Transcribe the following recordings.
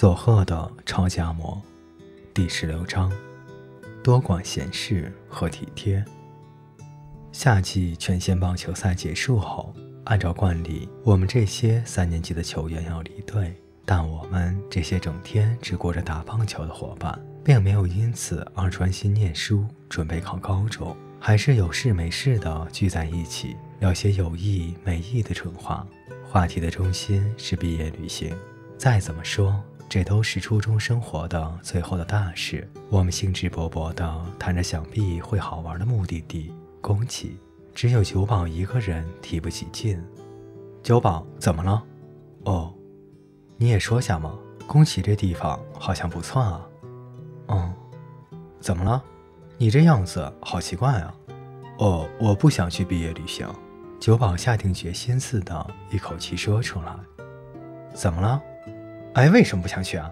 佐贺的超级阿嬷，第十六章：多管闲事和体贴。夏季全县棒球赛结束后，按照惯例，我们这些三年级的球员要离队，但我们这些整天只顾着打棒球的伙伴，并没有因此而专心念书，准备考高中，还是有事没事的聚在一起，聊些有意没意的蠢话。话题的中心是毕业旅行。再怎么说，这都是初中生活的最后的大事。我们兴致勃勃地谈着想必会好玩的目的地——宫崎。只有九保一个人提不起劲。九保，怎么了？哦，你也说下嘛。宫崎这地方好像不错啊。嗯，怎么了？你这样子好奇怪啊。哦，我不想去毕业旅行。九保下定决心似的，一口气说出来：“怎么了？哎，为什么不想去啊？”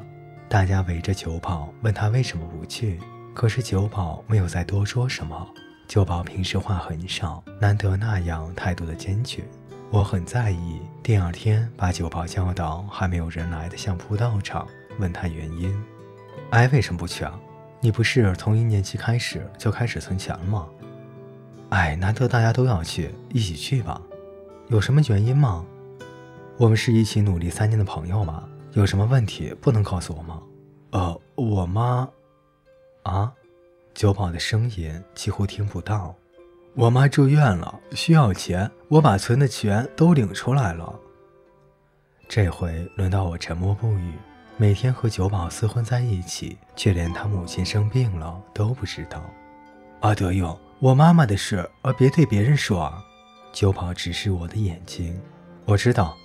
大家围着九保问他为什么不去，可是九保没有再多说什么。九保平时话很少，难得那样态度的坚决，我很在意。第二天把九保叫到还没有人来的相扑道场，问他原因：“哎，为什么不去啊？你不是从一年级开始就开始存钱了吗？”哎，难得大家都要去，一起去吧。有什么原因吗？我们是一起努力三年的朋友嘛，有什么问题不能告诉我吗？呃，我妈……啊？九保的声音几乎听不到。我妈住院了，需要钱，我把存的钱都领出来了。这回轮到我沉默不语。每天和九保厮混在一起，却连他母亲生病了都不知道。阿德勇。我妈妈的事，而别对别人说啊！九宝直视我的眼睛，我知道，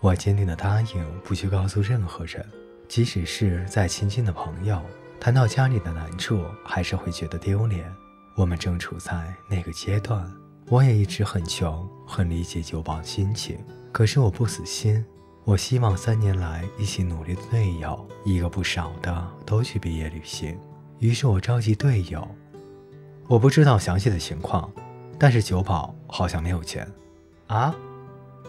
我坚定地答应不去告诉任何人，即使是再亲近的朋友，谈到家里的难处，还是会觉得丢脸。我们正处在那个阶段，我也一直很穷，很理解九宝的心情。可是我不死心，我希望三年来一起努力的队友，一个不少的都去毕业旅行。于是我召集队友。我不知道详细的情况，但是九保好像没有钱，啊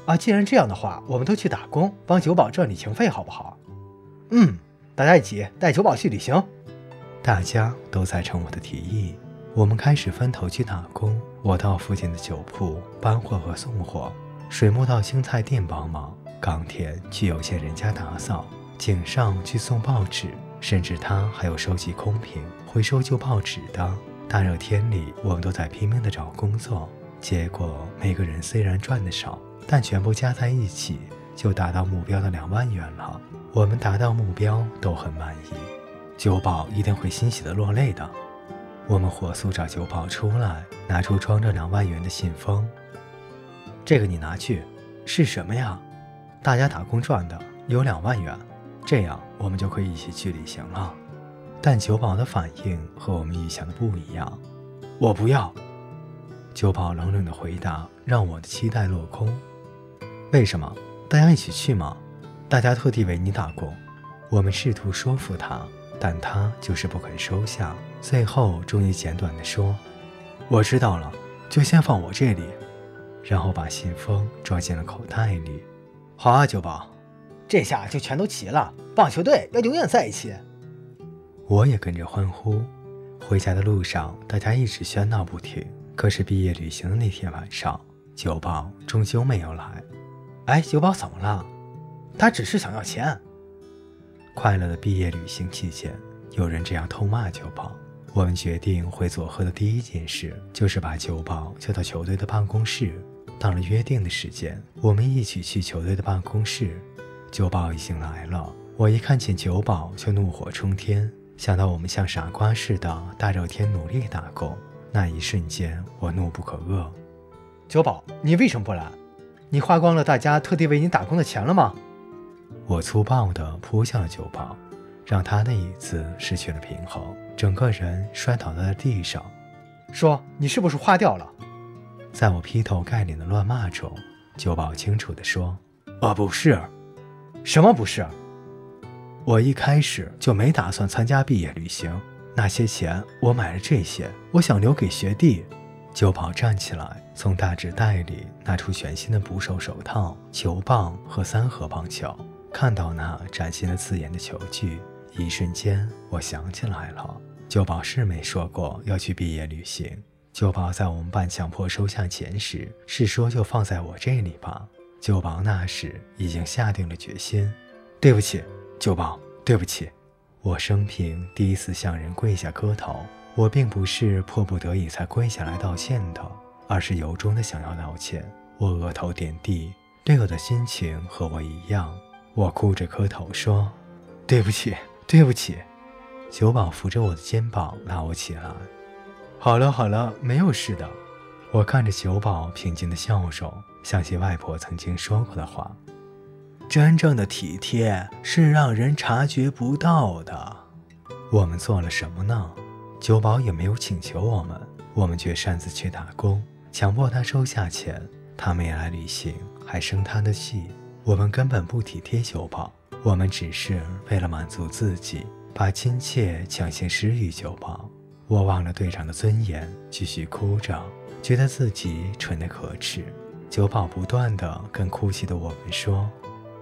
啊！既然这样的话，我们都去打工，帮九保赚旅行费，好不好？嗯，大家一起带九保去旅行。大家都赞成我的提议，我们开始分头去打工。我到附近的酒铺搬货和送货，水木到青菜店帮忙，冈田去有钱人家打扫，井上去送报纸，甚至他还有收集空瓶、回收旧报纸的。大热天里，我们都在拼命地找工作，结果每个人虽然赚的少，但全部加在一起就达到目标的两万元了。我们达到目标都很满意，九保一定会欣喜的落泪的。我们火速找九保出来，拿出装着两万元的信封。这个你拿去，是什么呀？大家打工赚的有两万元，这样我们就可以一起去旅行了。但九保的反应和我们预想的不一样，我不要。九保冷冷的回答让我的期待落空。为什么？大家一起去吗？大家特地为你打工。我们试图说服他，但他就是不肯收下。最后终于简短的说：“我知道了，就先放我这里。”然后把信封装进了口袋里。好啊，九保，这下就全都齐了。棒球队要永远在一起。我也跟着欢呼。回家的路上，大家一直喧闹不停。可是毕业旅行的那天晚上，九宝终究没有来。哎，九宝怎么了？他只是想要钱。快乐的毕业旅行期间，有人这样痛骂九宝。我们决定回佐贺的第一件事就是把九宝叫到球队的办公室。到了约定的时间，我们一起去球队的办公室。九宝已经来了，我一看见九宝就怒火冲天。想到我们像傻瓜似的大热天努力打工，那一瞬间我怒不可遏。九宝，你为什么不来？你花光了大家特地为你打工的钱了吗？我粗暴地扑向了九宝，让他的椅子失去了平衡，整个人摔倒在了地上。说，你是不是花掉了？在我劈头盖脸的乱骂中，九宝清楚地说：“我，不是，什么不是？”我一开始就没打算参加毕业旅行，那些钱我买了这些，我想留给学弟。九宝站起来，从大纸袋里拿出全新的捕手手套、球棒和三盒棒球，看到那崭新的刺眼的球具，一瞬间我想起来了，九宝是没说过要去毕业旅行。九宝在我们班强迫收下钱时，是说就放在我这里吧。九宝那时已经下定了决心。对不起，九宝，对不起，我生平第一次向人跪下磕头。我并不是迫不得已才跪下来道歉的，而是由衷的想要道歉。我额头点地，队友的心情和我一样。我哭着磕头说：“对不起，对不起。”九宝扶着我的肩膀拉我起来。好了好了，没有事的。我看着九宝平静的笑容，想起外婆曾经说过的话：“真正的体贴是让人察觉不到的。”我们做了什么呢？九宝也没有请求我们，我们却擅自去打工，强迫他收下钱。他没来旅行，还生他的气。我们根本不体贴九宝，我们只是为了满足自己，把亲切强行施予九宝。我忘了队长的尊严，继续哭着，觉得自己蠢得可耻。九宝不断地跟哭泣的我们说：“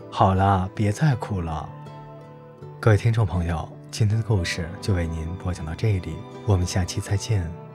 好了，别再哭了。”各位听众朋友，今天的故事就为您播讲到这里，我们下期再见。